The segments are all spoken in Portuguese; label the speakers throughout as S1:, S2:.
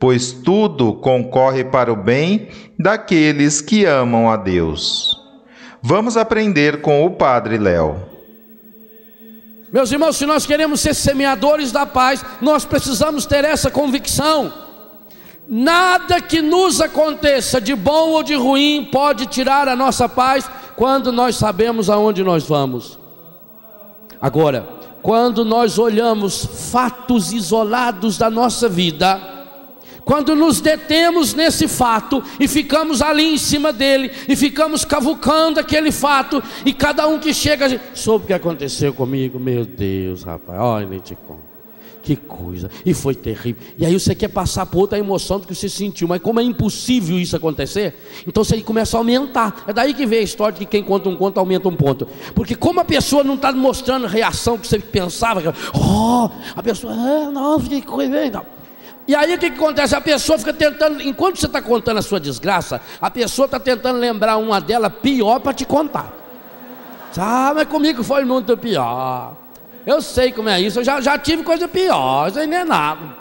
S1: pois tudo concorre para o bem daqueles que amam a Deus. Vamos aprender com o Padre Léo.
S2: Meus irmãos, se nós queremos ser semeadores da paz, nós precisamos ter essa convicção. Nada que nos aconteça, de bom ou de ruim, pode tirar a nossa paz quando nós sabemos aonde nós vamos. Agora, quando nós olhamos fatos isolados da nossa vida, quando nos detemos nesse fato e ficamos ali em cima dele e ficamos cavucando aquele fato e cada um que chega soube o que aconteceu comigo, meu Deus, rapaz, olha, nem te conto. Que coisa, e foi terrível. E aí você quer passar por outra emoção do que você sentiu, mas como é impossível isso acontecer, então você começa a aumentar. É daí que vem a história de que quem conta um conto aumenta um ponto. Porque como a pessoa não está mostrando reação que você pensava, oh, a pessoa, ah, não, que coisa, não. E aí o que, que acontece? A pessoa fica tentando, enquanto você está contando a sua desgraça, a pessoa está tentando lembrar uma dela pior para te contar. Ah, mas comigo foi muito pior. Eu sei como é isso, eu já, já tive coisa pior, isso aí nem é nada.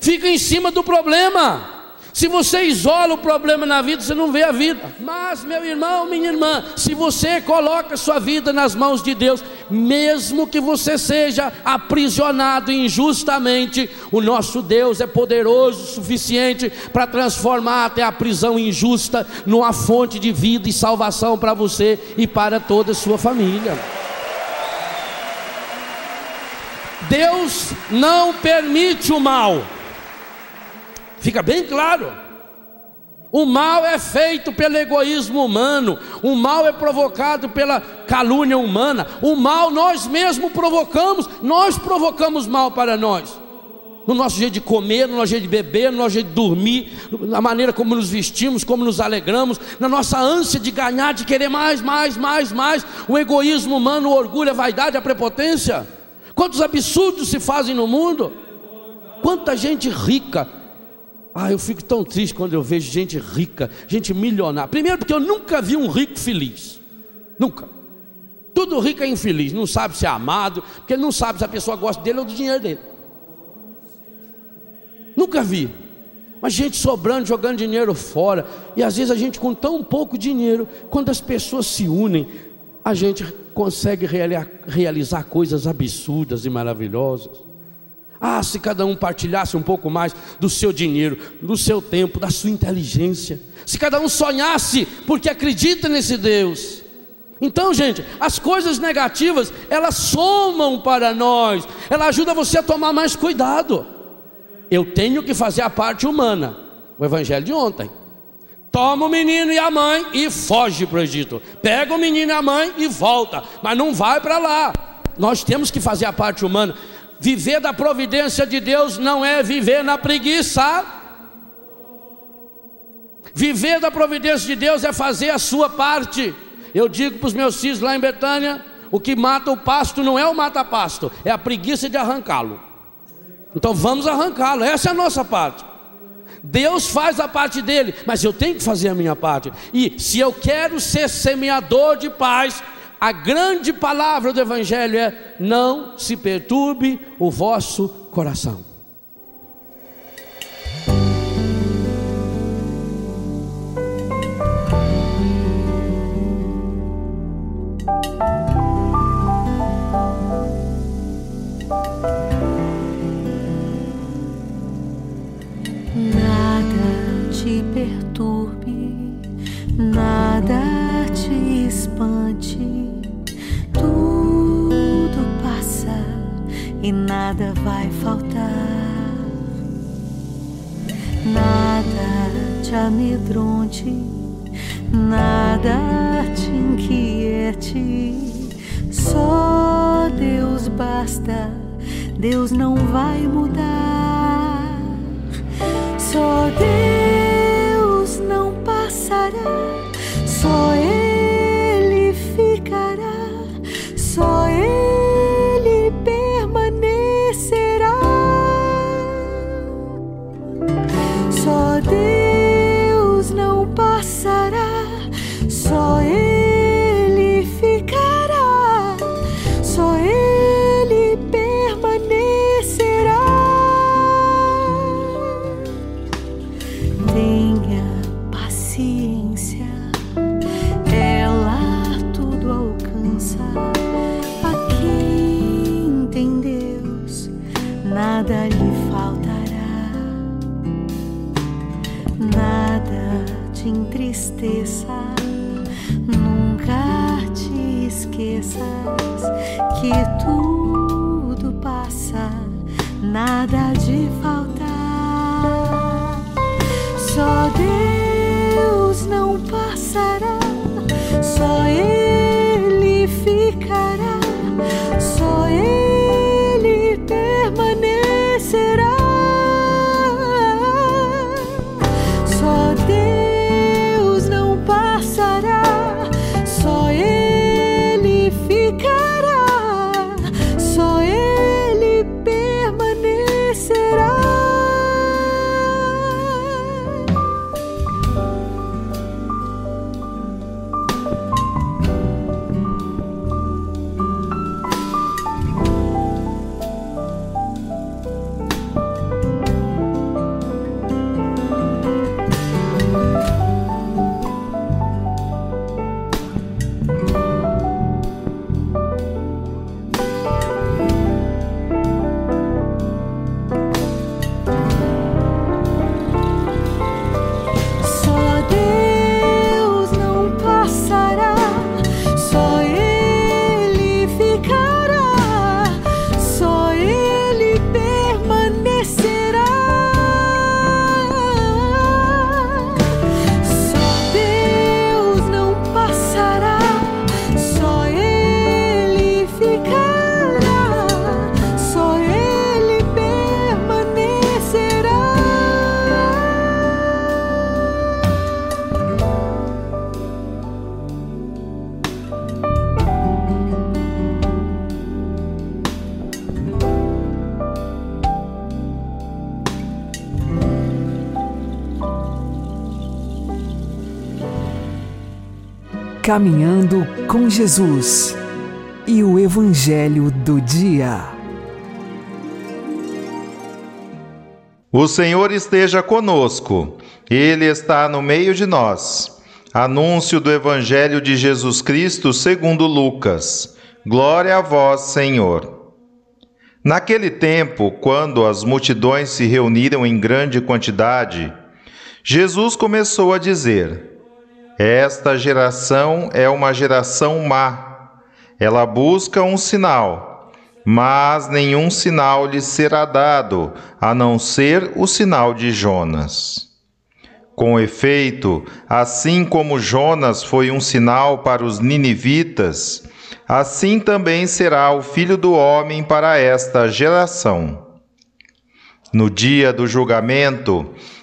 S2: Fica em cima do problema. Se você isola o problema na vida, você não vê a vida. Mas, meu irmão, minha irmã, se você coloca sua vida nas mãos de Deus, mesmo que você seja aprisionado injustamente, o nosso Deus é poderoso o suficiente para transformar até a prisão injusta numa fonte de vida e salvação para você e para toda a sua família. Deus não permite o mal. Fica bem claro. O mal é feito pelo egoísmo humano, o mal é provocado pela calúnia humana, o mal nós mesmos provocamos, nós provocamos mal para nós. No nosso jeito de comer, no nosso jeito de beber, no nosso jeito de dormir, na maneira como nos vestimos, como nos alegramos, na nossa ânsia de ganhar, de querer mais, mais, mais, mais, o egoísmo humano, o orgulho, a vaidade, a prepotência. Quantos absurdos se fazem no mundo? Quanta gente rica, ah, eu fico tão triste quando eu vejo gente rica, gente milionária. Primeiro, porque eu nunca vi um rico feliz. Nunca. Tudo rico é infeliz, não sabe se é amado, porque não sabe se a pessoa gosta dele ou do dinheiro dele. Nunca vi. Mas gente sobrando, jogando dinheiro fora. E às vezes a gente com tão pouco dinheiro, quando as pessoas se unem, a gente consegue realizar coisas absurdas e maravilhosas. Ah, se cada um partilhasse um pouco mais do seu dinheiro, do seu tempo, da sua inteligência. Se cada um sonhasse porque acredita nesse Deus. Então, gente, as coisas negativas, elas somam para nós. Ela ajuda você a tomar mais cuidado. Eu tenho que fazer a parte humana. O evangelho de ontem. Toma o menino e a mãe e foge para o Egito. Pega o menino e a mãe e volta, mas não vai para lá. Nós temos que fazer a parte humana. Viver da providência de Deus não é viver na preguiça. Viver da providência de Deus é fazer a sua parte. Eu digo para os meus filhos lá em Betânia: o que mata o pasto não é o mata-pasto, é a preguiça de arrancá-lo. Então vamos arrancá-lo, essa é a nossa parte. Deus faz a parte dele, mas eu tenho que fazer a minha parte. E se eu quero ser semeador de paz, a grande palavra do Evangelho é: não se perturbe o vosso coração.
S3: E nada vai faltar. Nada te amedronte, nada te inquiete. Só Deus basta, Deus não vai mudar. Só Deus não passará, só Ele
S4: Caminhando com Jesus e o Evangelho do Dia.
S1: O Senhor esteja conosco, Ele está no meio de nós. Anúncio do Evangelho de Jesus Cristo segundo Lucas. Glória a vós, Senhor. Naquele tempo, quando as multidões se reuniram em grande quantidade, Jesus começou a dizer: Esta geração é uma geração má. Ela busca um sinal, mas nenhum sinal lhe será dado, a não ser o sinal de Jonas. Com efeito, assim como Jonas foi um sinal para os ninivitas, assim também será o filho do homem para esta geração. No dia do julgamento,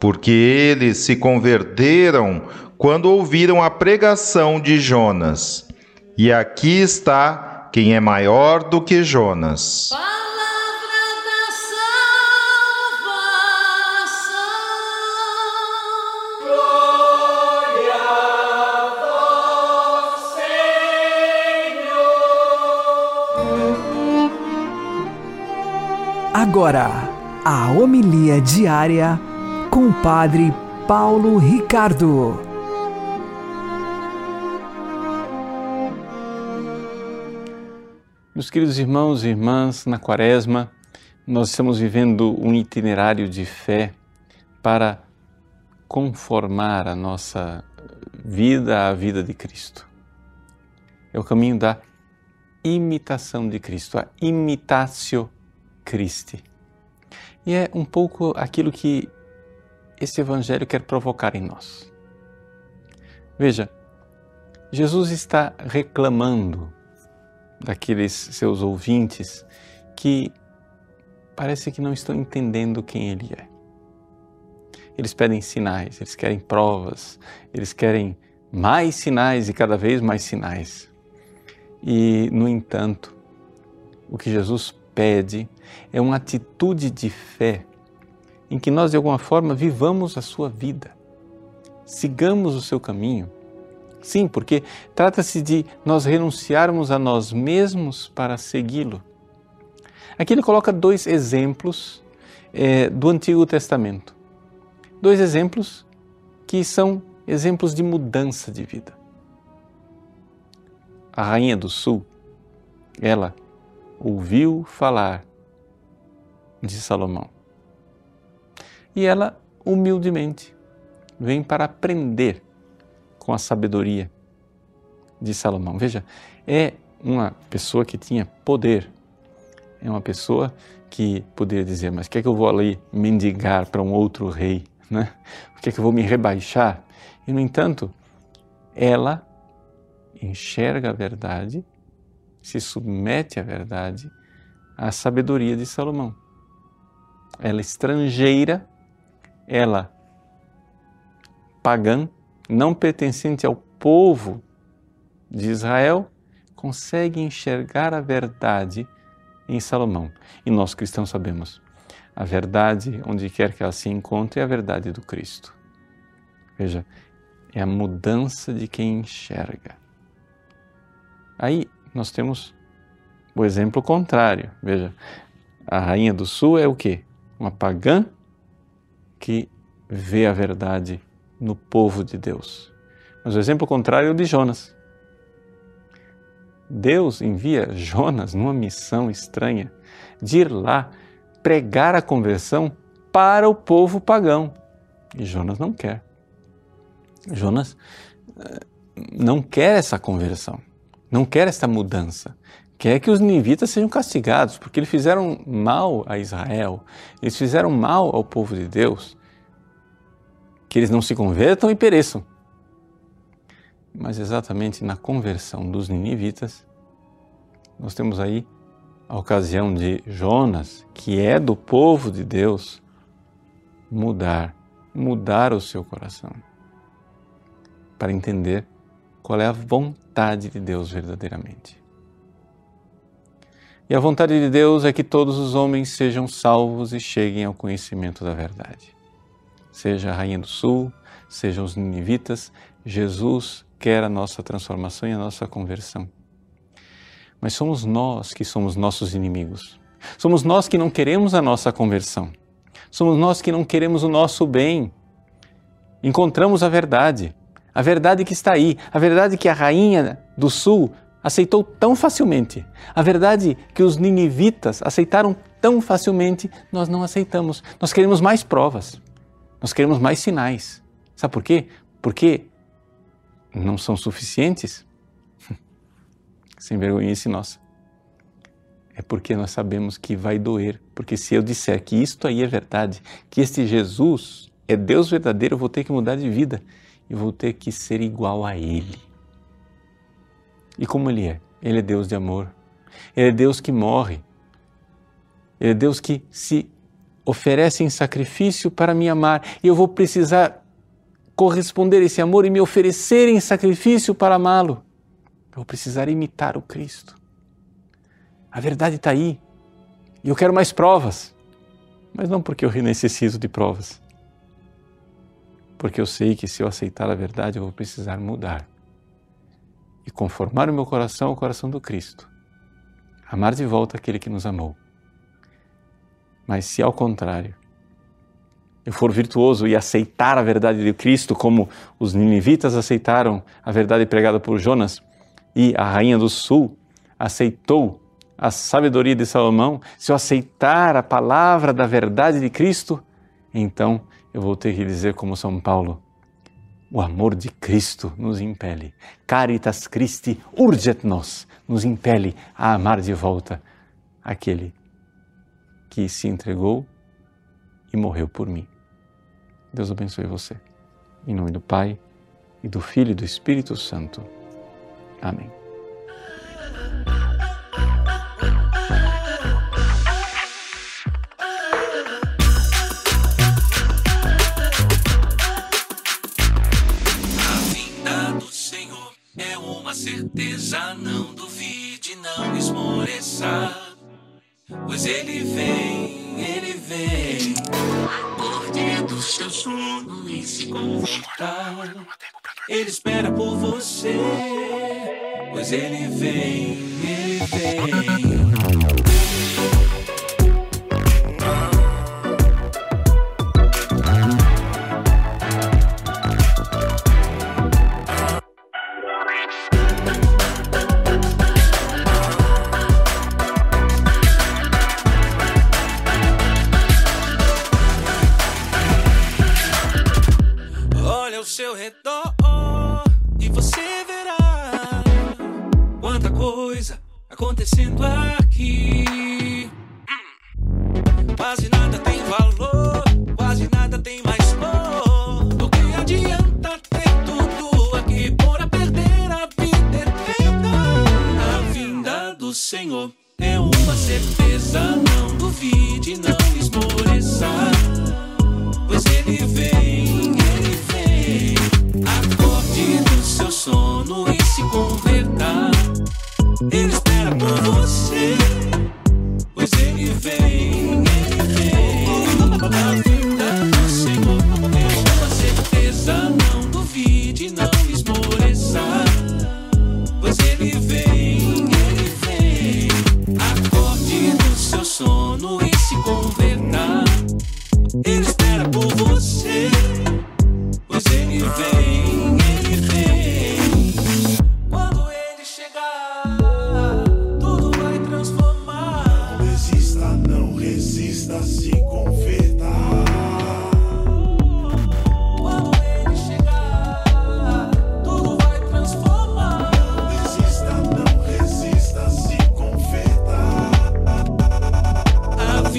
S1: porque eles se converteram quando ouviram a pregação de Jonas. E aqui está quem é maior do que Jonas.
S4: Agora, a homilia diária com o Padre Paulo Ricardo.
S5: Meus queridos irmãos e irmãs, na Quaresma, nós estamos vivendo um itinerário de fé para conformar a nossa vida à vida de Cristo. É o caminho da imitação de Cristo, a imitatio Christi. E é um pouco aquilo que esse evangelho quer provocar em nós. Veja, Jesus está reclamando daqueles seus ouvintes que parece que não estão entendendo quem ele é. Eles pedem sinais, eles querem provas, eles querem mais sinais e cada vez mais sinais. E, no entanto, o que Jesus pede é uma atitude de fé em que nós, de alguma forma, vivamos a sua vida, sigamos o seu caminho. Sim, porque trata-se de nós renunciarmos a nós mesmos para segui-lo. Aqui ele coloca dois exemplos é, do Antigo Testamento. Dois exemplos que são exemplos de mudança de vida. A Rainha do Sul, ela ouviu falar de Salomão. E ela, humildemente, vem para aprender com a sabedoria de Salomão. Veja, é uma pessoa que tinha poder, é uma pessoa que poderia dizer: Mas o que é que eu vou ali mendigar para um outro rei? Né? Por que é que eu vou me rebaixar? E, no entanto, ela enxerga a verdade, se submete à verdade, à sabedoria de Salomão. Ela é estrangeira, ela pagã, não pertencente ao povo de Israel, consegue enxergar a verdade em Salomão. E nós cristãos sabemos, a verdade, onde quer que ela se encontre, é a verdade do Cristo. Veja, é a mudança de quem enxerga. Aí nós temos o exemplo contrário. Veja, a rainha do sul é o quê? Uma pagã que vê a verdade no povo de Deus. Mas o exemplo contrário é o de Jonas. Deus envia Jonas numa missão estranha de ir lá pregar a conversão para o povo pagão. E Jonas não quer. Jonas eh, não quer essa conversão, não quer essa mudança. Quer que os ninivitas sejam castigados, porque eles fizeram mal a Israel, eles fizeram mal ao povo de Deus que eles não se convertam e pereçam. Mas exatamente na conversão dos ninivitas, nós temos aí a ocasião de Jonas, que é do povo de Deus, mudar, mudar o seu coração, para entender qual é a vontade de Deus verdadeiramente. E a vontade de Deus é que todos os homens sejam salvos e cheguem ao conhecimento da verdade seja a Rainha do Sul, sejam os ninivitas, Jesus quer a nossa transformação e a nossa conversão. Mas somos nós que somos nossos inimigos. Somos nós que não queremos a nossa conversão. Somos nós que não queremos o nosso bem. Encontramos a verdade, a verdade que está aí, a verdade que a rainha do sul aceitou tão facilmente, a verdade que os ninivitas aceitaram tão facilmente, nós não aceitamos. Nós queremos mais provas. Nós queremos mais sinais. Sabe por quê? Porque não são suficientes. Sem vergonhice nossa. É porque nós sabemos que vai doer. Porque se eu disser que isto aí é verdade, que este Jesus é Deus verdadeiro, eu vou ter que mudar de vida e vou ter que ser igual a Ele. E como Ele é? Ele é Deus de amor. Ele é Deus que morre. Ele é Deus que se oferecem sacrifício para me amar e eu vou precisar corresponder a esse amor e me oferecer em sacrifício para amá-lo. Eu vou precisar imitar o Cristo. A verdade está aí e eu quero mais provas, mas não porque eu necessito de provas, porque eu sei que se eu aceitar a verdade eu vou precisar mudar e conformar o meu coração ao coração do Cristo, amar de volta aquele que nos amou. Mas se ao contrário, eu for virtuoso e aceitar a verdade de Cristo, como os ninivitas aceitaram a verdade pregada por Jonas, e a rainha do sul aceitou a sabedoria de Salomão, se eu aceitar a palavra da verdade de Cristo, então eu vou ter que dizer como São Paulo, o amor de Cristo nos impele. Caritas Christi urget nos, nos impele a amar de volta aquele que se entregou e morreu por mim. Deus abençoe você. Em nome do Pai, e do Filho e do Espírito Santo. Amém.
S6: Certeza, não duvide, não esmoreça. Pois ele vem, ele vem. Acorde do seu sono e se converta. Ele espera por você. Pois ele vem, ele vem.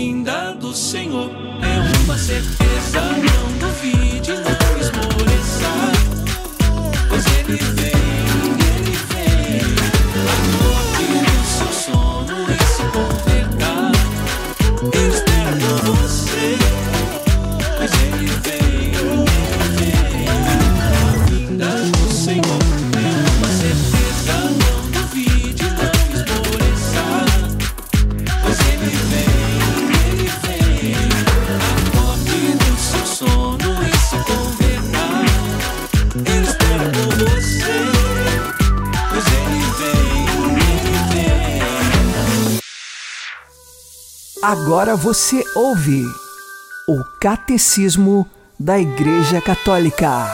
S6: Vinda do Senhor. É uma certeza, não duvide, não
S4: Agora você ouve o Catecismo da Igreja Católica.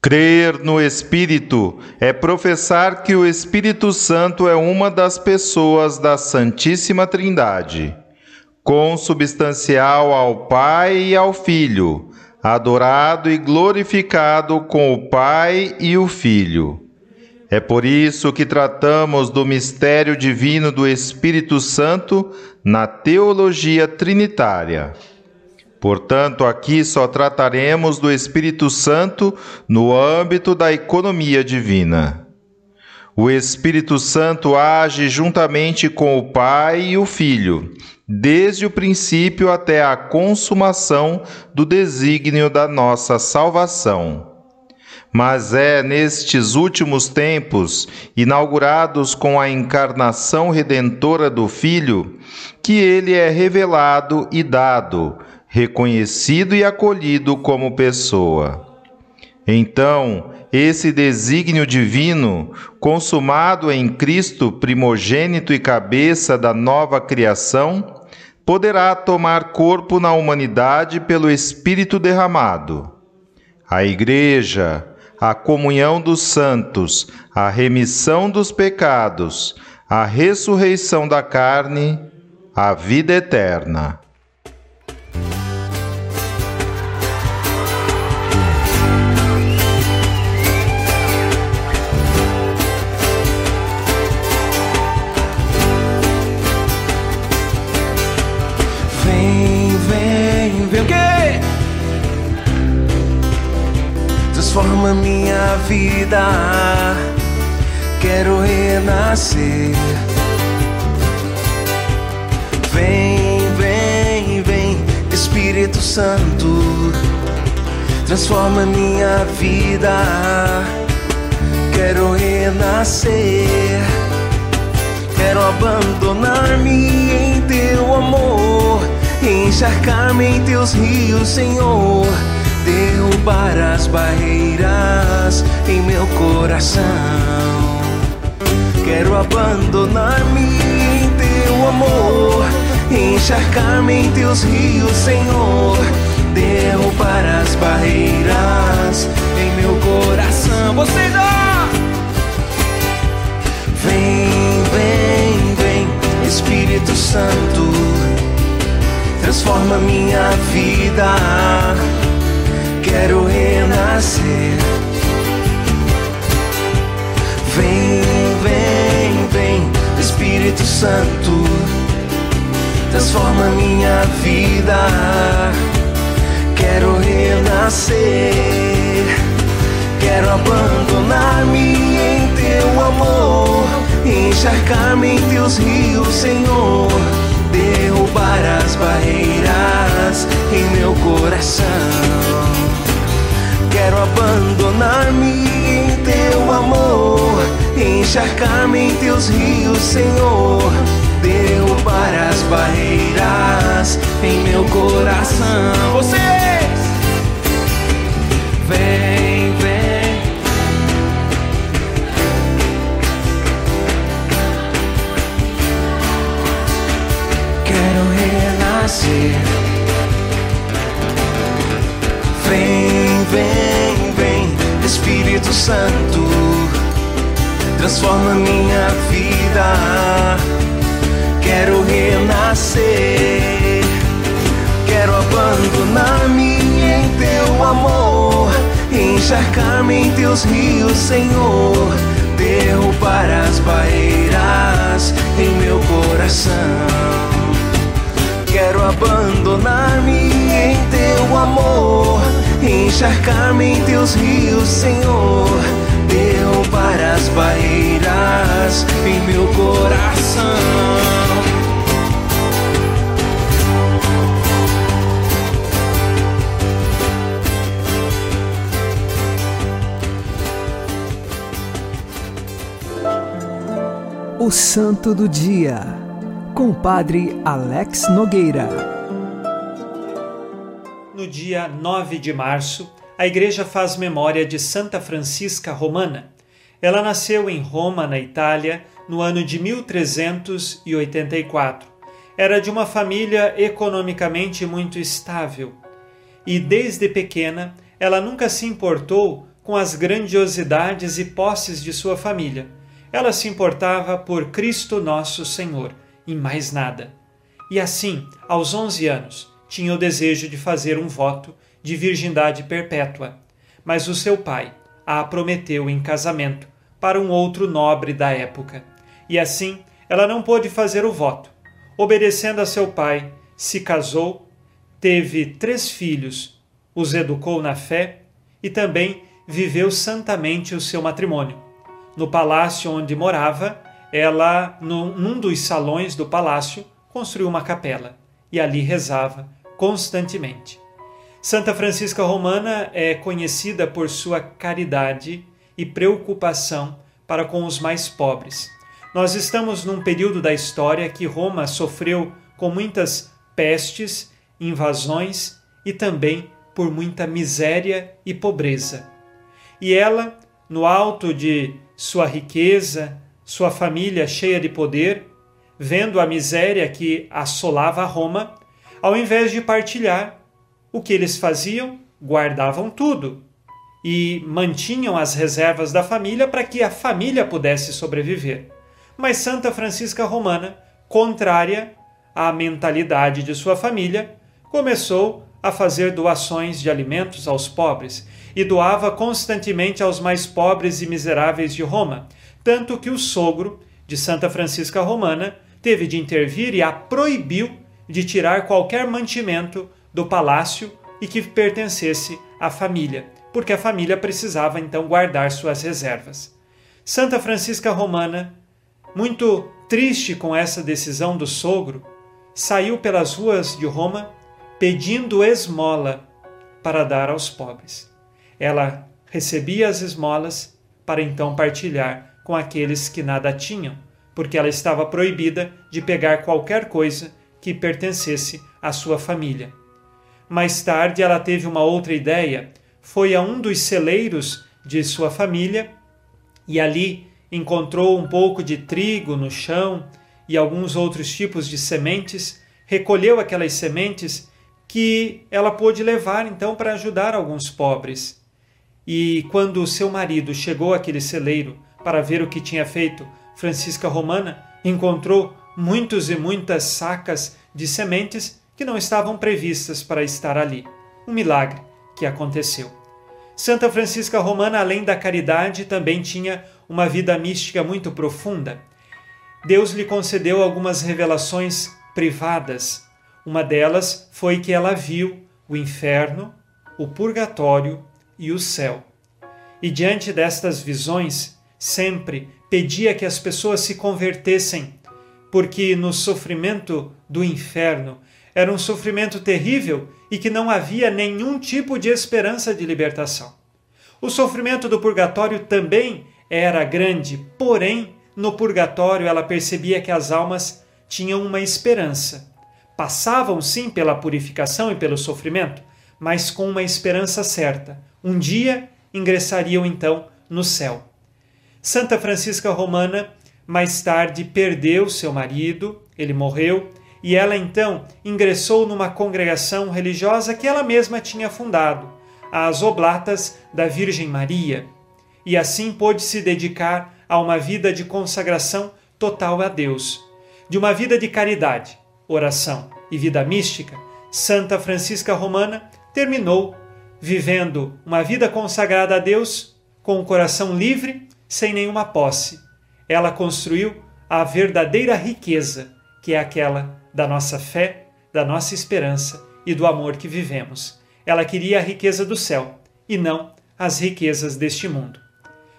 S1: Crer no Espírito é professar que o Espírito Santo é uma das pessoas da Santíssima Trindade, consubstancial ao Pai e ao Filho, adorado e glorificado com o Pai e o Filho. É por isso que tratamos do mistério divino do Espírito Santo na teologia trinitária. Portanto, aqui só trataremos do Espírito Santo no âmbito da economia divina. O Espírito Santo age juntamente com o Pai e o Filho, desde o princípio até a consumação do desígnio da nossa salvação. Mas é nestes últimos tempos, inaugurados com a encarnação redentora do Filho, que ele é revelado e dado, reconhecido e acolhido como pessoa. Então, esse desígnio divino, consumado em Cristo, primogênito e cabeça da nova criação, poderá tomar corpo na humanidade pelo Espírito derramado. A Igreja, a comunhão dos santos, a remissão dos pecados, a ressurreição da carne, a vida eterna.
S7: Vida. Quero renascer. Vem, vem, vem, Espírito Santo. Transforma minha vida. Quero renascer. Quero abandonar-me em teu amor, encharcar-me em teus rios, Senhor. Derrubar as barreiras em meu coração. Quero abandonar-me em teu amor, encharcar-me em teus rios, Senhor. Derrubar as barreiras em meu coração. Você dá! Vem, vem, vem, Espírito Santo, transforma minha vida. Quero renascer. Vem, vem, vem, Espírito Santo, transforma minha vida. Quero renascer. Quero abandonar-me em teu amor, encharcar-me em teus rios, Senhor. Derrubar as barreiras em meu coração. Quero abandonar-me em teu amor, encharcar-me em teus rios, Senhor. Derrubar as barreiras em meu coração. Vocês! Vem, vem. Quero renascer. Espírito Santo, transforma minha vida. Quero renascer. Quero abandonar-me em teu amor, encharcar-me em teus rios, Senhor. Derrubar as barreiras em meu coração. Quero abandonar-me em teu amor, encharcar-me em teus rios, Senhor. Derrubar as barreiras em meu coração.
S4: O Santo do Dia, com o Padre Alex Nogueira.
S8: Dia 9 de março, a Igreja faz memória de Santa Francisca Romana. Ela nasceu em Roma, na Itália, no ano de 1384. Era de uma família economicamente muito estável e, desde pequena, ela nunca se importou com as grandiosidades e posses de sua família. Ela se importava por Cristo Nosso Senhor e mais nada. E assim, aos 11 anos, tinha o desejo de fazer um voto de virgindade perpétua, mas o seu pai a prometeu em casamento para um outro nobre da época. E assim, ela não pôde fazer o voto. Obedecendo a seu pai, se casou, teve três filhos, os educou na fé e também viveu santamente o seu matrimônio. No palácio onde morava, ela, num, dos salões do palácio, construiu uma capela e ali rezava constantemente. Santa Francisca Romana é conhecida por sua caridade e preocupação para com os mais pobres. Nós estamos num período da história que Roma sofreu com muitas pestes, invasões e também por muita miséria e pobreza. E ela, no alto de sua riqueza, sua família cheia de poder, vendo a miséria que assolava Roma, ao invés de partilhar, o que eles faziam? Guardavam tudo e mantinham as reservas da família para que a família pudesse sobreviver. Mas Santa Francisca Romana, contrária à mentalidade de sua família, começou a fazer doações de alimentos aos pobres e doava constantemente aos mais pobres e miseráveis de Roma, tanto que o sogro de Santa Francisca Romana teve de intervir e a proibiu de tirar qualquer mantimento do palácio e que pertencesse à família, porque a família precisava então guardar suas reservas. Santa Francisca Romana, muito triste com essa decisão do sogro, saiu pelas ruas de Roma pedindo esmola para dar aos pobres. Ela recebia as esmolas para então partilhar com aqueles que nada tinham, porque ela estava proibida de pegar qualquer coisa que pertencesse à sua família. Mais tarde, ela teve uma outra ideia. Foi a um dos celeiros de sua família e ali encontrou um pouco de trigo no chão e alguns outros tipos de sementes. Recolheu aquelas sementes que ela pôde levar então para ajudar alguns pobres. E quando seu marido chegou àquele celeiro para ver o que tinha feito Francisca Romana, encontrou muitos e muitas sacas de sementes que não estavam previstas para estar ali. Um milagre que aconteceu. Santa Francisca Romana, além da caridade, também tinha uma vida mística muito profunda. Deus lhe concedeu algumas revelações privadas. Uma delas foi que ela viu o inferno, o purgatório e o céu. E diante destas visões, sempre pedia que as pessoas se convertessem, porque no sofrimento do inferno era um sofrimento terrível e que não havia nenhum tipo de esperança de libertação. O sofrimento do purgatório também era grande, porém, no purgatório ela percebia que as almas tinham uma esperança. Passavam sim pela purificação e pelo sofrimento, mas com uma esperança certa. Um dia ingressariam então no céu. Santa Francisca Romana mais tarde perdeu seu marido, ele morreu, e ela então ingressou numa congregação religiosa que ela mesma tinha fundado, as Oblatas da Virgem Maria, e assim pôde se dedicar a uma vida de consagração total a Deus. De uma vida de caridade, oração e vida mística, Santa Francisca Romana terminou vivendo uma vida consagrada a Deus com o coração livre, sem nenhuma posse. Ela construiu a verdadeira riqueza, que é aquela da nossa fé, da nossa esperança e do amor que vivemos. Ela queria a riqueza do céu e não as riquezas deste mundo.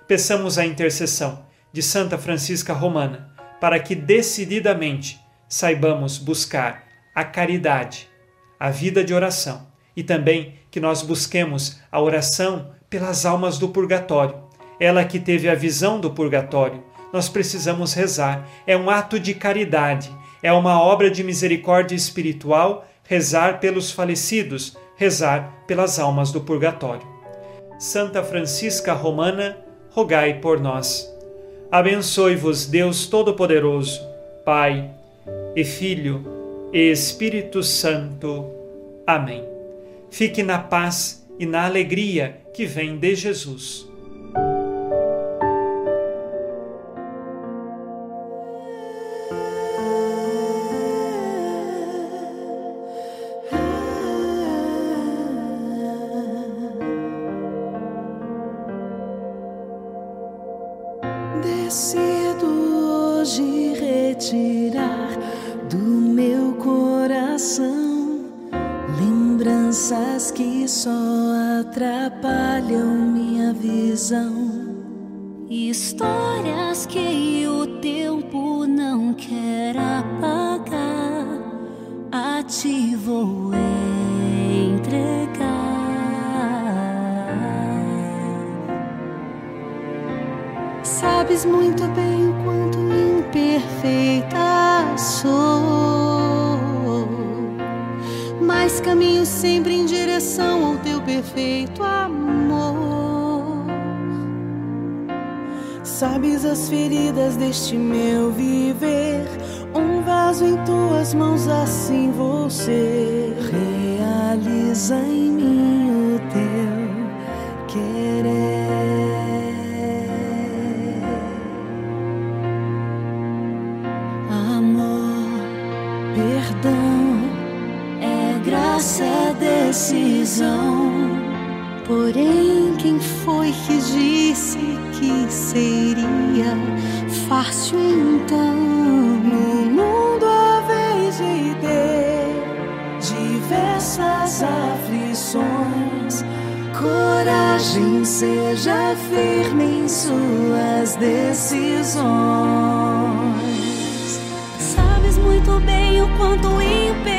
S8: Peçamos a intercessão de Santa Francisca Romana para que decididamente saibamos buscar a caridade, a vida de oração e também que nós busquemos a oração pelas almas do purgatório. Ela que teve a visão do purgatório, nós precisamos rezar. É um ato de caridade, é uma obra de misericórdia espiritual rezar pelos falecidos, rezar pelas almas do purgatório. Santa Francisca Romana, rogai por nós. Abençoe-vos Deus Todo-Poderoso, Pai e Filho e Espírito Santo. Amém. Fique na paz e na alegria que vem de Jesus.
S3: Só atrapalham minha visão. Perfeito amor.
S9: Sabes as feridas deste meu viver. Um vaso em tuas mãos, assim você realiza em mim o teu querer. Amor, perdão, é graça, é decisão. Porém, quem foi que disse que seria fácil então? No mundo a vez de ter diversas aflições, coragem, seja firme em suas decisões.
S3: Sabes muito bem o quanto imperfeita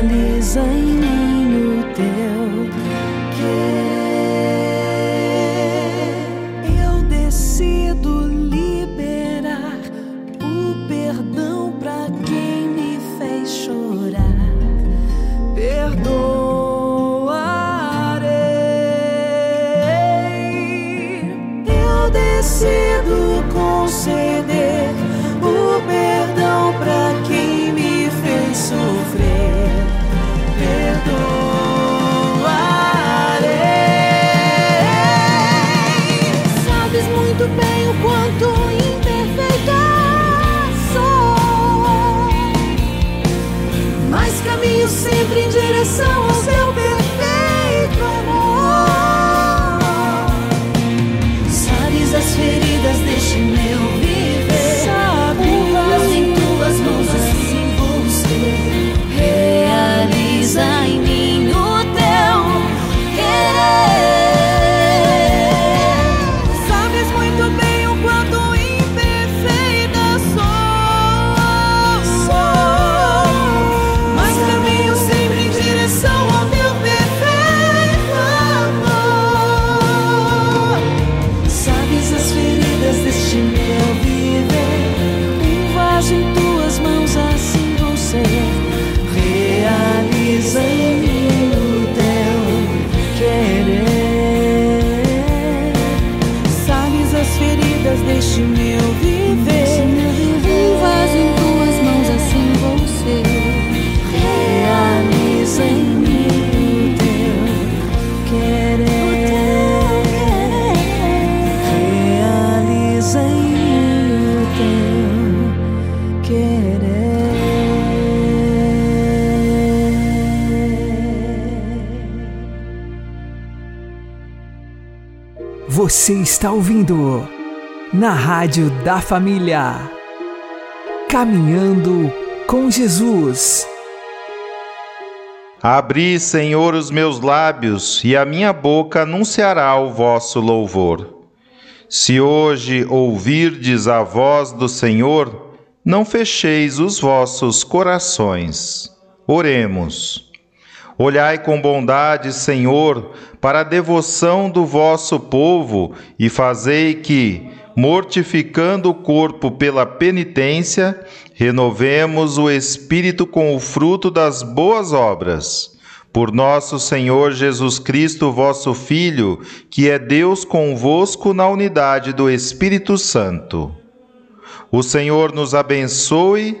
S9: Realiza em mim o teu querer.
S4: Está ouvindo na Rádio da Família. Caminhando com Jesus.
S1: Abri, Senhor, os meus lábios, e a minha boca anunciará o vosso louvor. Se hoje ouvirdes a voz do Senhor, não fecheis os vossos corações. Oremos. Olhai com bondade, Senhor, para a devoção do vosso povo e fazei que, mortificando o corpo pela penitência, renovemos o espírito com o fruto das boas obras. Por nosso Senhor Jesus Cristo, vosso Filho, que é Deus convosco na unidade do Espírito Santo. O Senhor nos abençoe,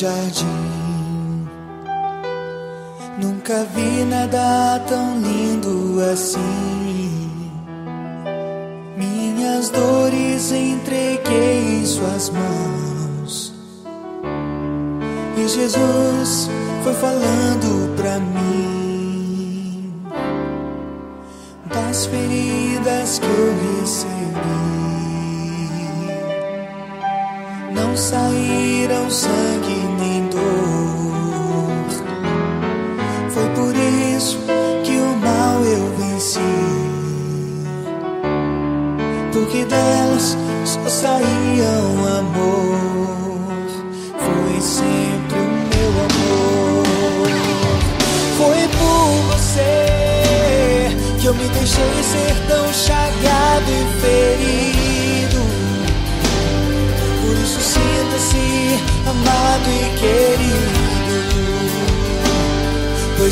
S10: Jardim. Nunca vi nada tão lindo assim. Minhas dores entreguei em Suas mãos. E Jesus foi falando pra mim das feridas que eu recebi. Não saíram sangue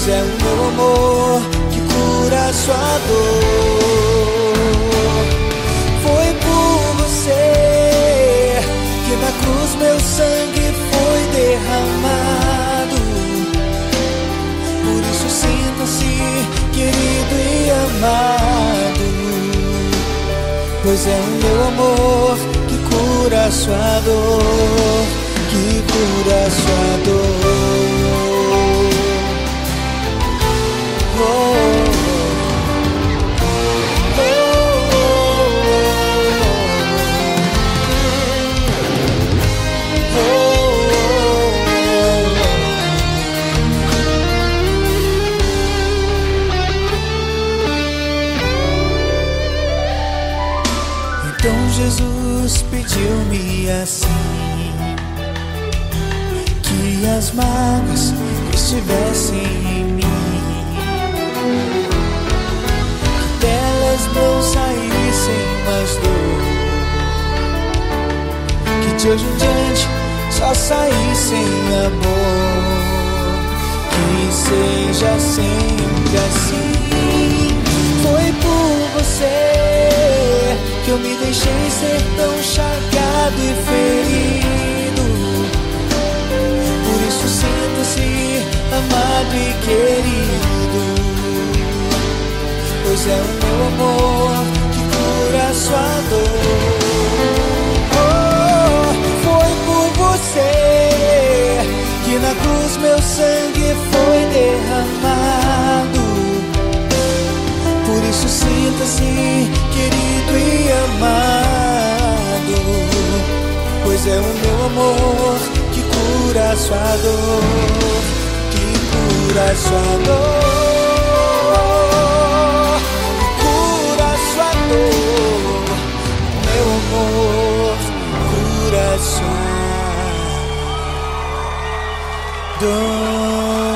S10: Pois é o meu amor que cura sua dor. Foi por você que na cruz meu sangue foi derramado. Por isso sinta-se querido e amado. Pois é o meu amor que cura sua dor, que cura sua dor. Então Jesus pediu-me assim que as mágoas estivessem não saíssem mais dor que de hoje em diante só saíssem amor que seja sempre assim foi por você que eu me deixei ser tão chagado e ferido. Por isso sinta-se amado e querido. Pois é o meu amor que cura sua dor. Oh, foi por você que na cruz meu sangue foi derramado. Por isso sinta-se querido e amado. Pois é o meu amor que cura sua dor, que cura sua dor, Meu amor sua dor.